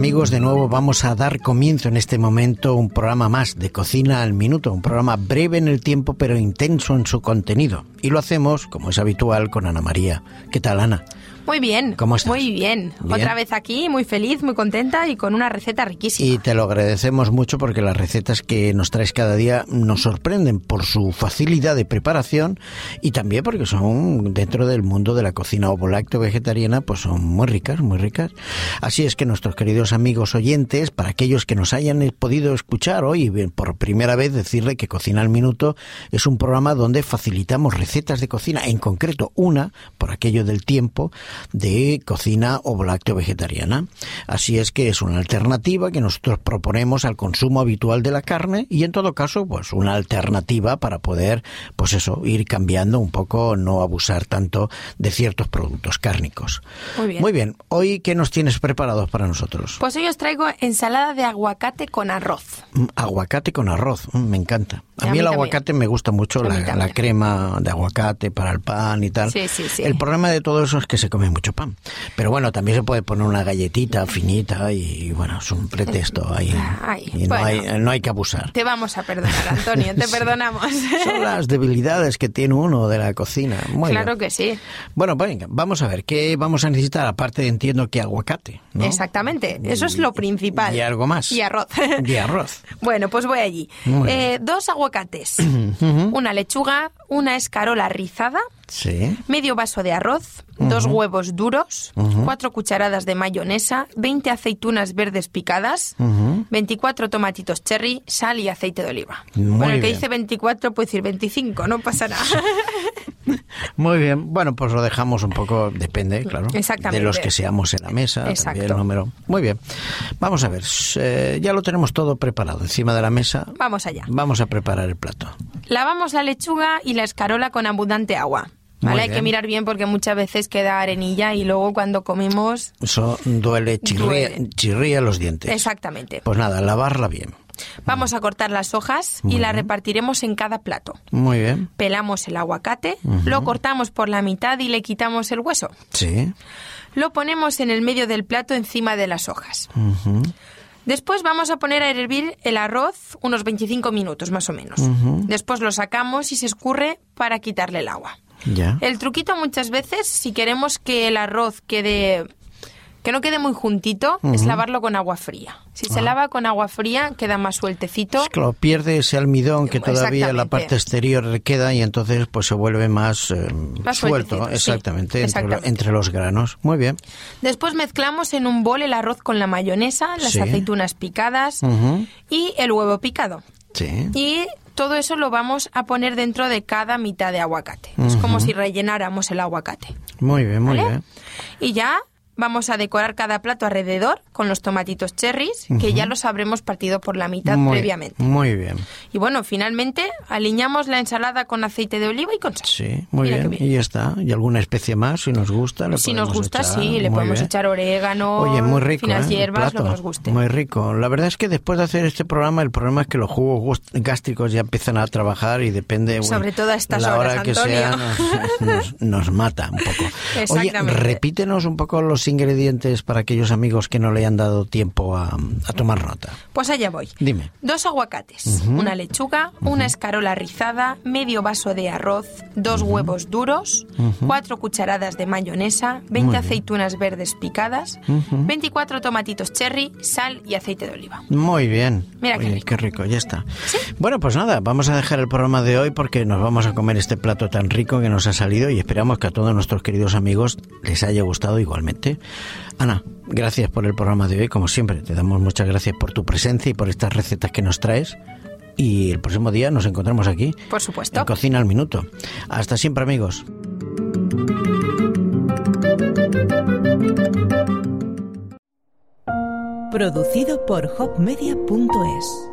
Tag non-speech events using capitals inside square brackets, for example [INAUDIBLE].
amigos, de nuevo vamos a dar comienzo en este momento un programa más de Cocina al Minuto, un programa breve en el tiempo pero intenso en su contenido. Y lo hacemos, como es habitual, con Ana María. ¿Qué tal, Ana? Muy bien. ¿Cómo estás? Muy bien. Otra vez aquí, muy feliz, muy contenta y con una receta riquísima. Y te lo agradecemos mucho porque las recetas que nos traes cada día nos sorprenden por su facilidad de preparación y también porque son dentro del mundo de la cocina ovo-lácteo vegetariana, pues son muy ricas, muy ricas. Así es que nuestros queridos amigos oyentes, para aquellos que nos hayan podido escuchar hoy por primera vez, decirle que Cocina al Minuto es un programa donde facilitamos recetas de cocina, en concreto una, por aquello del tiempo, de cocina o lácteo vegetariana. Así es que es una alternativa que nosotros proponemos al consumo habitual de la carne y en todo caso, pues una alternativa para poder, pues eso, ir cambiando un poco, no abusar tanto de ciertos productos cárnicos. Muy bien. Muy bien. Hoy, ¿qué nos tienes preparados para nosotros? Pues hoy os traigo ensalada de aguacate con arroz. Mm, aguacate con arroz, mm, me encanta. A, mí, el aguacate me gusta mucho, la, la, crema de aguacate para el pan y tal. Sí, sí, sí. El problema de todo eso es que se come mucho pan. Pero bueno, también se puede poner una galletita finita y bueno, es un pretexto ahí. y no, hay, no hay que abusar. Te vamos a perdonar, Antonio, te [LAUGHS] perdonamos. Son las debilidades que tiene uno de la cocina. claro que sí. Bueno, venga, vamos a ver, ¿qué vamos a necesitar? Aparte entiendo que aguacate. Exactamente, eso es lo principal. Y algo más. Y arroz. Y arroz. [LAUGHS] bueno, pues voy allí. Eh, dos aguacates, [CLEARS THROAT] una lechuga, una escarola rizada, sí. medio vaso de arroz, dos huevos duros, cuatro cucharadas de mayonesa, 20 aceitunas verdes picadas, 24 tomatitos cherry, sal y aceite de oliva. bueno, el que dice 24 puede decir 25, no pasa nada. [LAUGHS] Muy bien, bueno, pues lo dejamos un poco, depende, claro, de los que seamos en la mesa, también el número. Muy bien, vamos a ver, eh, ya lo tenemos todo preparado encima de la mesa. Vamos allá. Vamos a preparar el plato. Lavamos la lechuga y la escarola con abundante agua. ¿Vale? Hay que mirar bien porque muchas veces queda arenilla y luego cuando comemos... Eso duele, chirría, chirría los dientes. Exactamente. Pues nada, lavarla bien. Vamos a cortar las hojas y las repartiremos en cada plato. Muy bien. Pelamos el aguacate, lo cortamos por la mitad y le quitamos el hueso. Sí. Lo ponemos en el medio del plato encima de las hojas. Después vamos a poner a hervir el arroz unos 25 minutos más o menos. Después lo sacamos y se escurre para quitarle el agua. El truquito muchas veces, si queremos que el arroz quede que no quede muy juntito, es lavarlo con agua fría. Si se ah. lava con agua fría, queda más sueltecito. Es que pierde ese almidón que todavía en la parte exterior queda y entonces pues se vuelve más, eh, suelto, exactamente, Entre, los granos. Muy bien. Después mezclamos en un bol el arroz con la mayonesa, las aceitunas picadas y el huevo picado. Sí. Y todo eso lo vamos a poner dentro de cada mitad de aguacate. Es como si rellenáramos el aguacate. Muy bien, muy bien. Y ya Vamos a decorar cada plato alrededor con los tomatitos cherries, que ya los habremos partido por la mitad previamente. Muy bien. Y bueno, finalmente aliñamos la ensalada con aceite de oliva y con sal. Sí, muy bien. Y ya está. ¿Y alguna especie más si nos gusta? Le si nos gusta, sí. Le podemos echar orégano, Oye, muy rico, finas ¿eh? hierbas, lo que nos guste. Muy rico. La verdad es que después de hacer este programa, el problema es que los jugos gástricos ya empiezan a trabajar y depende... Sobre todo a estas la hora que sea [LAUGHS] nos, mata un poco. Oye, repítenos un poco los ingredientes para aquellos amigos que no le han dado tiempo a, tomar nota. Pues allá voy. Dime. Dos aguacates, una lechuga, una escarola rizada, medio vaso de arroz, dos huevos duros, cuatro cucharadas de mayonesa, 20 aceitunas verdes picadas, 24 tomatitos cherry, sal y aceite de oliva. Muy bien. Mira qué, rico. qué rico. ya está. Bueno, pues nada, vamos a dejar el programa de hoy porque nos vamos a comer este plato tan rico que nos ha salido y esperamos que a todos nuestros queridos amigos les haya gustado igualmente. Ana, gracias por el programa de hoy, como siempre. Te damos muchas gracias por tu presencia y por estas recetas que nos traes. Y el próximo día nos encontramos aquí. Por supuesto. En Cocina al Minuto. Hasta siempre, amigos. Producido por hopmedia.es